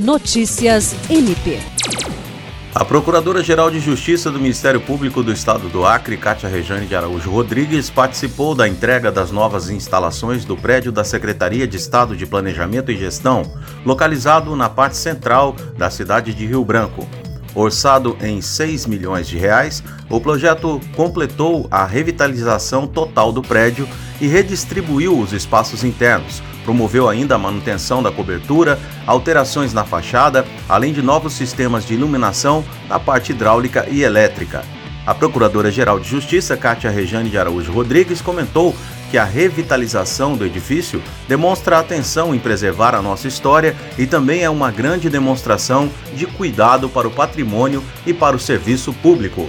Notícias MP. A Procuradora-Geral de Justiça do Ministério Público do Estado do Acre, Cátia Rejane de Araújo Rodrigues, participou da entrega das novas instalações do prédio da Secretaria de Estado de Planejamento e Gestão, localizado na parte central da cidade de Rio Branco. Orçado em 6 milhões de reais, o projeto completou a revitalização total do prédio e redistribuiu os espaços internos, Promoveu ainda a manutenção da cobertura, alterações na fachada, além de novos sistemas de iluminação na parte hidráulica e elétrica. A Procuradora-Geral de Justiça, Cátia Rejane de Araújo Rodrigues, comentou que a revitalização do edifício demonstra atenção em preservar a nossa história e também é uma grande demonstração de cuidado para o patrimônio e para o serviço público.